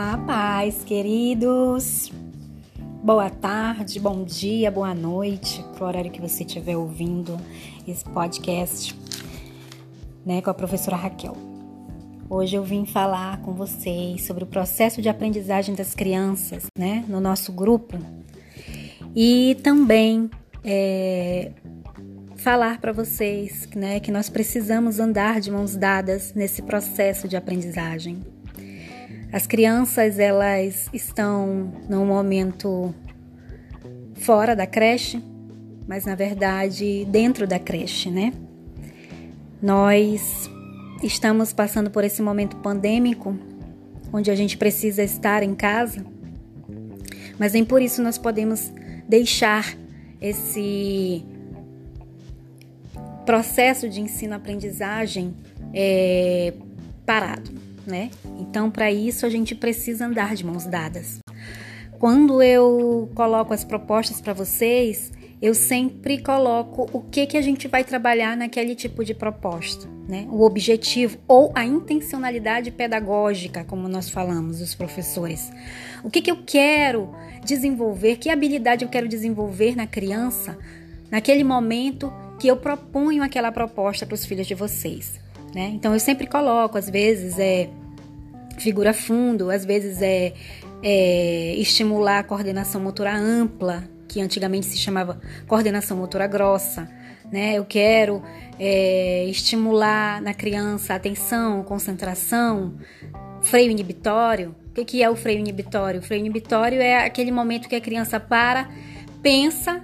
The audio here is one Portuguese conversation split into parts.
Olá, paz, queridos. Boa tarde, bom dia, boa noite, pro horário que você estiver ouvindo esse podcast, né, com a professora Raquel. Hoje eu vim falar com vocês sobre o processo de aprendizagem das crianças, né, no nosso grupo, e também é, falar para vocês, né, que nós precisamos andar de mãos dadas nesse processo de aprendizagem. As crianças elas estão num momento fora da creche, mas na verdade dentro da creche, né? Nós estamos passando por esse momento pandêmico, onde a gente precisa estar em casa, mas nem por isso nós podemos deixar esse processo de ensino-aprendizagem é, parado né? Então, para isso, a gente precisa andar de mãos dadas. Quando eu coloco as propostas para vocês, eu sempre coloco o que, que a gente vai trabalhar naquele tipo de proposta, né? O objetivo ou a intencionalidade pedagógica, como nós falamos, os professores. O que, que eu quero desenvolver, que habilidade eu quero desenvolver na criança, naquele momento que eu proponho aquela proposta para os filhos de vocês. Né? Então eu sempre coloco, às vezes é figura fundo, às vezes é, é estimular a coordenação motora ampla, que antigamente se chamava coordenação motora grossa. Né? Eu quero é, estimular na criança atenção, concentração, freio inibitório. O que, que é o freio inibitório? O freio inibitório é aquele momento que a criança para, pensa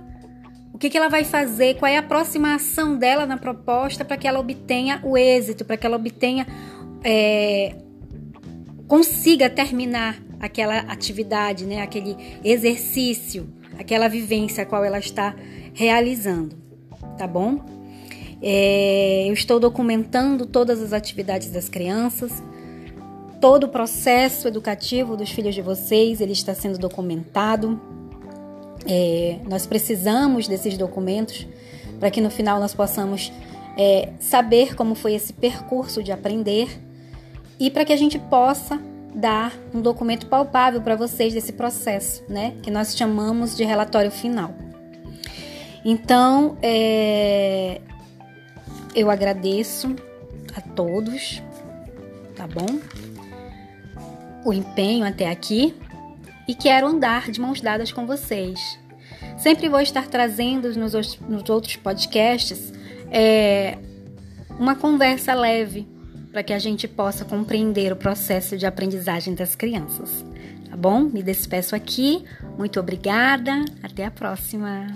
o que, que ela vai fazer, qual é a próxima ação dela na proposta para que ela obtenha o êxito, para que ela obtenha, é, consiga terminar aquela atividade, né, aquele exercício, aquela vivência a qual ela está realizando, tá bom? É, eu estou documentando todas as atividades das crianças, todo o processo educativo dos filhos de vocês, ele está sendo documentado. É, nós precisamos desses documentos para que no final nós possamos é, saber como foi esse percurso de aprender e para que a gente possa dar um documento palpável para vocês desse processo, né? Que nós chamamos de relatório final. Então, é, eu agradeço a todos, tá bom? O empenho até aqui e quero andar de mãos dadas com vocês. Sempre vou estar trazendo nos, outros podcasts é, uma conversa leve para que a gente possa compreender o processo de aprendizagem das crianças. Tá bom? Me despeço aqui. Muito obrigada. Até a próxima.